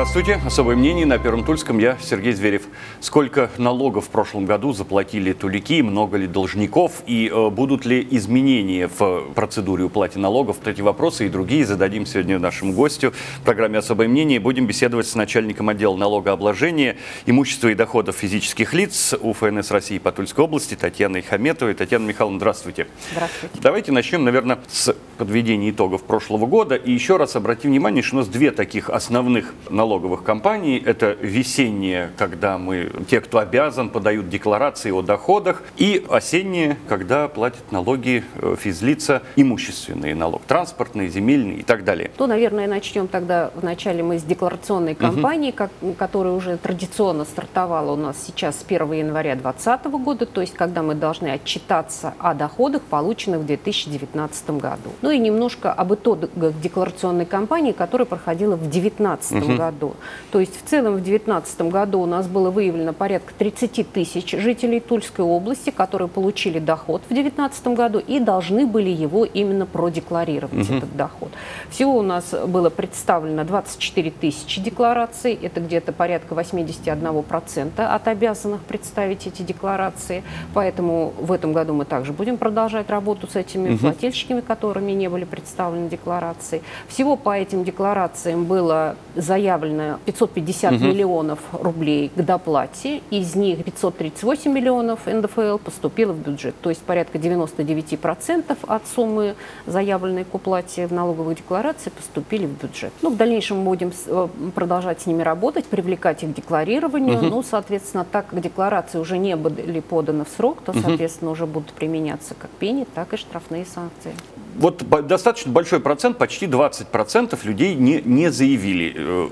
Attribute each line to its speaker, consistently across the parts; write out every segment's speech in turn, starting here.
Speaker 1: Здравствуйте. Особое мнение на Первом Тульском. Я Сергей Зверев. Сколько налогов в прошлом году заплатили тулики, много ли должников и э, будут ли изменения в процедуре уплаты налогов? Вот эти вопросы и другие зададим сегодня нашему гостю в программе «Особое мнение». Будем беседовать с начальником отдела налогообложения, имущества и доходов физических лиц УФНС России по Тульской области Татьяной Хаметовой. Татьяна Михайловна, здравствуйте.
Speaker 2: Здравствуйте.
Speaker 1: Давайте начнем, наверное, с подведения итогов прошлого года. И еще раз обратим внимание, что у нас две таких основных налоговых компаний. Это весенние, когда мы, те, кто обязан, подают декларации о доходах. И осенние, когда платят налоги э, физлица, имущественный налог, транспортный, земельный и так далее.
Speaker 2: То, наверное, начнем тогда вначале мы с декларационной кампании, как, которая уже традиционно стартовала у нас сейчас с 1 января 2020 года, то есть когда мы должны отчитаться о доходах, полученных в 2019 году. Ну и немножко об итогах декларационной кампании, которая проходила в 2019 году году. То есть в целом в 2019 году у нас было выявлено порядка 30 тысяч жителей Тульской области, которые получили доход в 2019 году и должны были его именно продекларировать, угу. этот доход. Всего у нас было представлено 24 тысячи деклараций, это где-то порядка 81% от обязанных представить эти декларации. Поэтому в этом году мы также будем продолжать работу с этими угу. плательщиками, которыми не были представлены декларации. Всего по этим декларациям было заявлено заявлено 550 угу. миллионов рублей к доплате, из них 538 миллионов НДФЛ поступило в бюджет, то есть порядка 99% от суммы, заявленной к уплате в налоговую декларацию, поступили в бюджет. Ну, в дальнейшем мы будем э, продолжать с ними работать, привлекать их к декларированию. Угу. Ну, соответственно, так как декларации уже не были поданы в срок, то, соответственно, угу. уже будут применяться как пени, так и штрафные санкции
Speaker 1: вот достаточно большой процент, почти 20% людей не, не заявили. Э,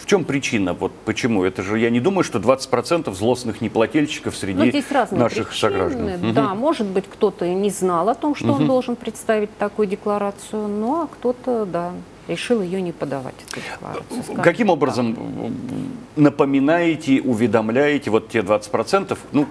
Speaker 1: в чем причина? Вот почему? Это же, я не думаю, что 20% злостных неплательщиков среди ну, здесь наших причины. сограждан.
Speaker 2: Да, угу. может быть, кто-то не знал о том, что угу. он должен представить такую декларацию, ну а кто-то, да, решил ее не подавать, эту
Speaker 1: декларацию. Каким образом напоминаете, уведомляете вот те 20%? Ну,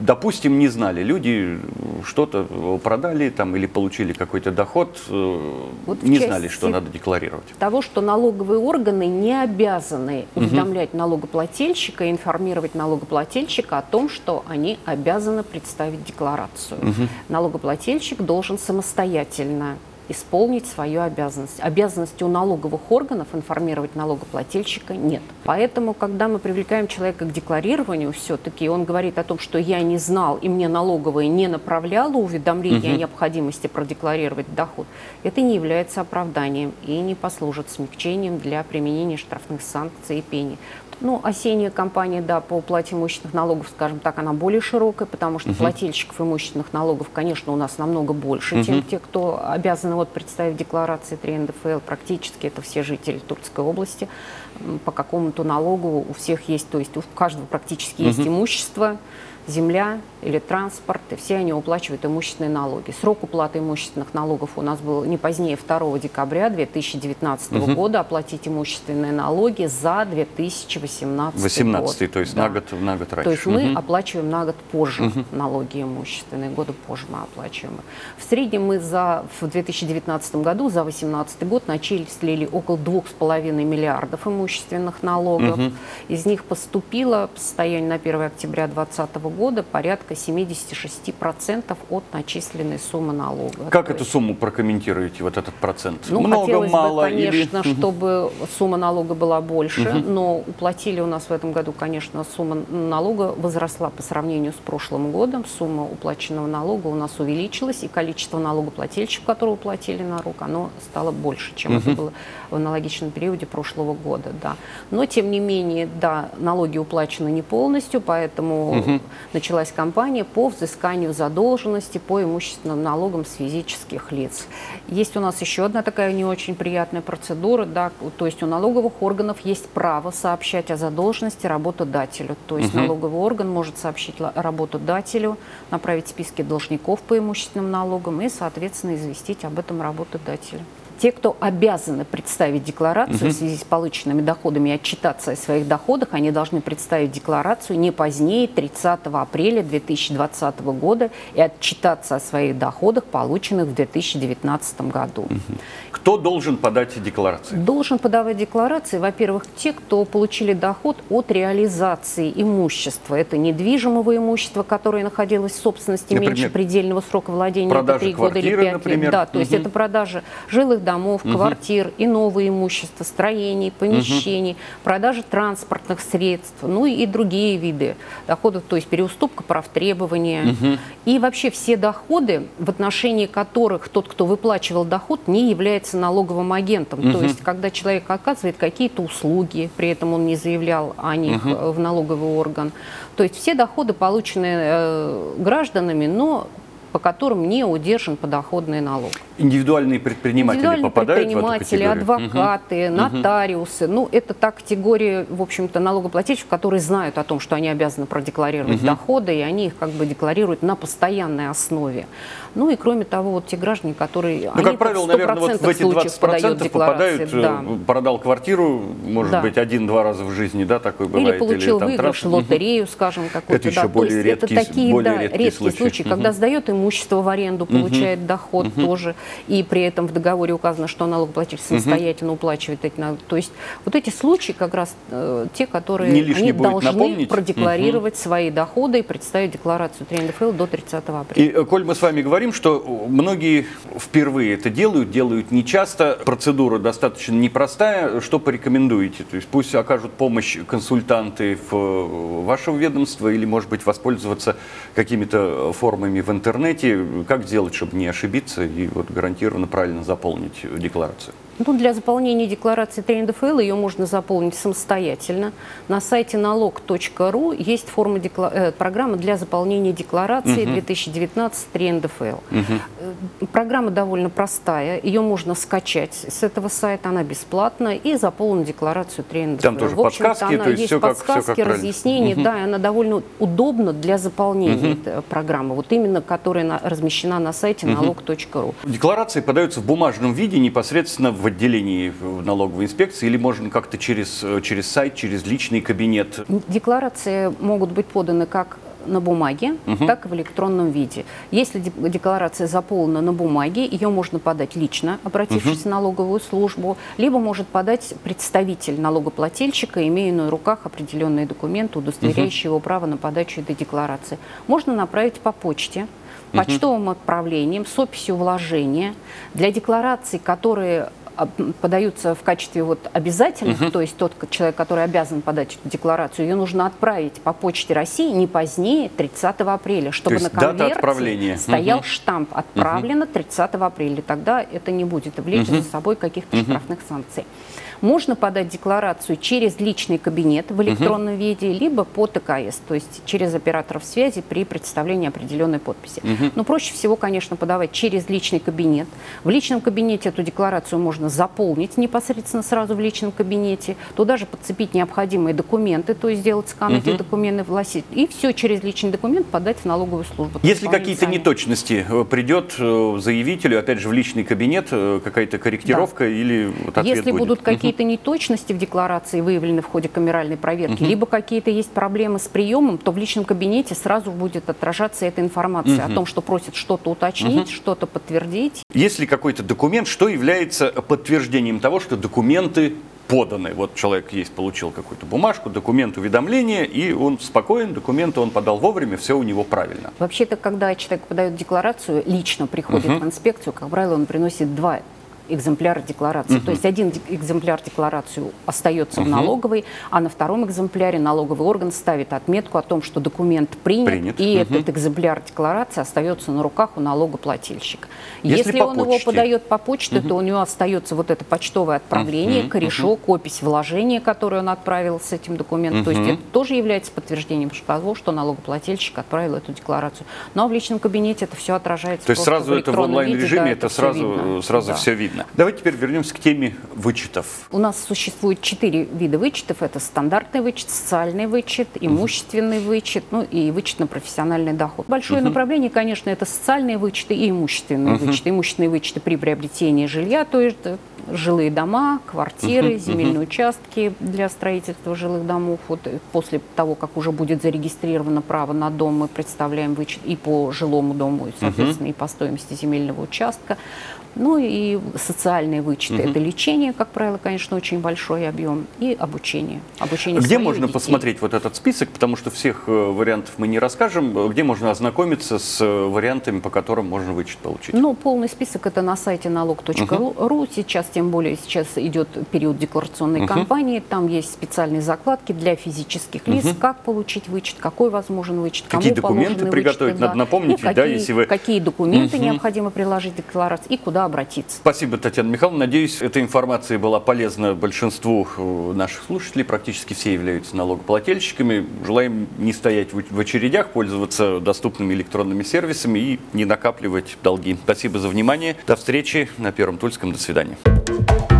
Speaker 1: допустим, не знали люди, что-то продали там или получили какой-то доход, э, вот не знали, что надо декларировать.
Speaker 2: Того, что налоговые органы не обязаны уведомлять угу. налогоплательщика, информировать налогоплательщика о том, что они обязаны представить декларацию. Угу. Налогоплательщик должен самостоятельно исполнить свою обязанность. Обязанности у налоговых органов информировать налогоплательщика нет. Поэтому, когда мы привлекаем человека к декларированию, все-таки он говорит о том, что я не знал и мне налоговая не направляла уведомление угу. о необходимости продекларировать доход, это не является оправданием и не послужит смягчением для применения штрафных санкций и пений. Ну, осенняя кампания, да, по уплате имущественных налогов, скажем так, она более широкая, потому что угу. плательщиков имущественных налогов, конечно, у нас намного больше, угу. чем те, кто обязаны вот представить декларации 3 НДФЛ. Практически это все жители Турской области. По какому-то налогу у всех есть, то есть у каждого практически угу. есть имущество, земля или транспорт, и все они уплачивают имущественные налоги. Срок уплаты имущественных налогов у нас был не позднее 2 декабря 2019 угу. года оплатить имущественные налоги за 2018
Speaker 1: 18
Speaker 2: год.
Speaker 1: то есть да. на, год, на год раньше.
Speaker 2: То есть угу. мы оплачиваем на год позже угу. налоги имущественные, годы позже мы оплачиваем. В среднем мы за, в 2019 году за 2018 год начислили около 2,5 миллиардов имущественных налогов. Угу. Из них поступило по состоянию на 1 октября 2020 года порядка 76% от начисленной суммы налога.
Speaker 1: Как То эту есть... сумму прокомментируете, вот этот процент?
Speaker 2: Ну, Много, хотелось мало? Бы, конечно, или... чтобы сумма налога была больше, угу. но уплатили у нас в этом году, конечно, сумма налога возросла по сравнению с прошлым годом. Сумма уплаченного налога у нас увеличилась, и количество налогоплательщиков, которые уплатили налог, оно стало больше, чем угу. это было в аналогичном периоде прошлого года. Да. Но, тем не менее, да, налоги уплачены не полностью, поэтому угу началась кампания по взысканию задолженности по имущественным налогам с физических лиц. Есть у нас еще одна такая не очень приятная процедура, да, то есть у налоговых органов есть право сообщать о задолженности работодателю. То есть угу. налоговый орган может сообщить работодателю, направить списки должников по имущественным налогам и, соответственно, известить об этом работодателя те, кто обязаны представить декларацию угу. в связи с полученными доходами и отчитаться о своих доходах, они должны представить декларацию не позднее 30 апреля 2020 года и отчитаться о своих доходах, полученных в 2019 году.
Speaker 1: Кто должен подать декларации?
Speaker 2: Должен подавать декларации, во-первых, те, кто получили доход от реализации имущества. Это недвижимого имущества, которое находилось в собственности
Speaker 1: Например,
Speaker 2: меньше предельного срока владения, это 3 года или
Speaker 1: квартиры,
Speaker 2: 5
Speaker 1: например.
Speaker 2: лет. Да, то есть
Speaker 1: Мгм.
Speaker 2: это продажа жилых домов, квартир и нового имущества, строений, помещений, продажа транспортных средств, ну и другие виды доходов, то есть переуступка прав требования. И вообще все доходы, в отношении которых тот, кто выплачивал доход, не является налоговым агентом. То есть когда человек оказывает какие-то услуги, при этом он не заявлял о них э, в налоговый орган. То есть все доходы получены э, гражданами, но по которым не удержан подоходный налог.
Speaker 1: Индивидуальные предприниматели
Speaker 2: Индивидуальные
Speaker 1: попадают в эту
Speaker 2: предприниматели,
Speaker 1: категорию?
Speaker 2: адвокаты, нотариусы. Ну, это та категория, в общем-то, налогоплательщиков, которые знают о том, что они обязаны продекларировать доходы, и они их как бы декларируют на постоянной основе. Ну и кроме того, вот те граждане, которые...
Speaker 1: Ну,
Speaker 2: они
Speaker 1: как правило, наверное, вот в эти 20% попадают,
Speaker 2: да.
Speaker 1: э, продал квартиру, может
Speaker 2: Да.
Speaker 1: быть, один-два раза в жизни, да, такой бывает.
Speaker 2: Или получил
Speaker 1: там
Speaker 2: выигрыш.
Speaker 1: Мгм.
Speaker 2: лотерею, скажем, какую-то.
Speaker 1: Это еще
Speaker 2: да. То
Speaker 1: более редкий-
Speaker 2: это такие,
Speaker 1: более
Speaker 2: да,
Speaker 1: редкий
Speaker 2: редкие
Speaker 1: случай.
Speaker 2: случаи, когда сдает имущество в аренду, получает доход тоже, и при этом в договоре указано, что налогоплательщик самостоятельно уплачивает эти налоги. То есть вот эти случаи как раз э, те, которые
Speaker 1: Не
Speaker 2: они должны
Speaker 1: напомнить.
Speaker 2: продекларировать свои доходы и представить декларацию 3 НДФЛ до 30 апреля.
Speaker 1: И, э, коль мы с вами говорим, что многие впервые это делают, делают нечасто, процедура достаточно непростая, что порекомендуете? То есть пусть окажут помощь консультанты в э, вашего ведомства или, может быть, воспользоваться какими-то формами в интернете. Как сделать, чтобы не ошибиться и вот гарантированно правильно заполнить декларацию?
Speaker 2: Ну, для заполнения декларации 3 НДФЛ ее можно заполнить самостоятельно. На сайте налог.ру есть форма декла- э, программа для заполнения декларации 2019 3 НДФЛ. Э, Программа довольно простая, ее можно скачать с этого сайта, она бесплатна, и заполнить декларацию 3 НДФЛ.
Speaker 1: Там тоже
Speaker 2: В
Speaker 1: подсказки,
Speaker 2: она
Speaker 1: то есть
Speaker 2: есть
Speaker 1: как- всё как
Speaker 2: подсказки,
Speaker 1: правильно.
Speaker 2: разъяснения, да, и она довольно удобна для заполнения этой программы, вот именно которая на- размещена на сайте налог.ру.
Speaker 1: Декларации подаются в бумажном виде непосредственно в отделении в налоговой инспекции или можно как-то через, э, через сайт, через личный кабинет?
Speaker 2: Декларации могут быть поданы как на бумаге, так и в электронном виде. Если де- декларация заполнена на бумаге, ее можно подать лично, обратившись в налоговую службу, либо может подать представитель налогоплательщика, имея на руках определенные документы, удостоверяющие его право на подачу этой декларации. Можно направить по почте, почтовым отправлением с описью вложения. Для деклараций, которые подаются в качестве вот обязательных, то есть тот человек, который обязан подать эту декларацию, ее нужно отправить по почте России не позднее 30 апреля, чтобы на конверте стоял
Speaker 1: Мгм.
Speaker 2: штамп «Отправлено 30 апреля». Тогда это не будет влечь за собой каких-то штрафных санкций. Можно подать декларацию через личный кабинет в электронном виде, либо по ТКС, то есть через операторов связи при представлении определенной подписи. Но проще всего, конечно, подавать через личный кабинет. В личном кабинете эту декларацию можно заполнить непосредственно сразу в личном кабинете, туда же подцепить необходимые документы, то есть сделать скан этих документов, власить, и все через личный документ подать в налоговую службу.
Speaker 1: Если какие-то неточности, э, придет э, заявителю, опять же, в личный кабинет э, какая-то корректировка или вот ответ
Speaker 2: Если
Speaker 1: будет?
Speaker 2: будут какие-то неточности в декларации выявлены в ходе камеральной проверки, либо какие-то есть проблемы с приемом, то в личном кабинете сразу будет отражаться эта информация о том, что просят что-то уточнить, что-то подтвердить.
Speaker 1: Есть ли какой-то документ, что является подтверждением того, что документы поданы? Вот человек есть, получил какую-то бумажку, документ уведомления, и он спокоен, документы он подал вовремя, все у него правильно.
Speaker 2: Вообще-то, когда человек подает декларацию, лично приходит в инспекцию, как правило, он приносит два экземпляра декларации. То есть один экземпляр декларацию остается в налоговой, а на втором экземпляре налоговый орган ставит отметку о том, что документ принят,
Speaker 1: Принят.
Speaker 2: и
Speaker 1: Мгм.
Speaker 2: этот экземпляр декларации остается на руках у налогоплательщика.
Speaker 1: Если
Speaker 2: Если, он его
Speaker 1: почте.
Speaker 2: подает по почте, то у него остается вот это почтовое отправление, корешок, опись вложения, которое он отправил с этим документом. То есть это тоже является подтверждением того, что налогоплательщик отправил эту декларацию. Но в личном кабинете это все отражается.
Speaker 1: То есть сразу это в онлайн-режиме,
Speaker 2: да,
Speaker 1: это
Speaker 2: всё
Speaker 1: сразу,
Speaker 2: видно.
Speaker 1: сразу
Speaker 2: Да.
Speaker 1: все видно. Видно. Давайте теперь вернемся к теме вычетов.
Speaker 2: У нас существует четыре вида вычетов. Это стандартный вычет, социальный вычет, имущественный вычет, ну и вычет на профессиональный доход. Большое направление, конечно, это социальные вычеты и имущественные вычеты. Имущественные вычеты при приобретении жилья, то есть э, жилые дома, квартиры, земельные участки для строительства жилых домов. Вот э, после того, как уже будет зарегистрировано право на дом, мы представляем вычет и по жилому дому, и, соответственно, и по стоимости земельного участка. Ну и социальные вычеты. Это лечение, как правило, конечно, очень большой объем, и обучение. обучение
Speaker 1: Где можно
Speaker 2: детей.
Speaker 1: посмотреть вот этот список, потому что всех э, вариантов мы не расскажем. Где можно ознакомиться с э, вариантами, по которым можно вычет получить?
Speaker 2: Ну, полный список это на сайте налог.ру. Сейчас, тем более, сейчас идет период декларационной кампании. Там есть специальные закладки для физических лиц, как получить вычет, какой возможен вычет, кому
Speaker 1: Какие документы приготовить?
Speaker 2: вычеты,
Speaker 1: Надо напомнить
Speaker 2: и
Speaker 1: ведь, да,
Speaker 2: какие,
Speaker 1: если вы-
Speaker 2: какие документы необходимо приложить к декларации и куда обратиться.
Speaker 1: Спасибо, Татьяна Михайловна. Надеюсь, эта информация была полезна большинству э, наших слушателей. Практически все являются налогоплательщиками. Желаем не стоять в очередях, пользоваться доступными электронными сервисами и не накапливать долги. Спасибо за внимание. До встречи на Первом Тульском. До свидания. Thank you.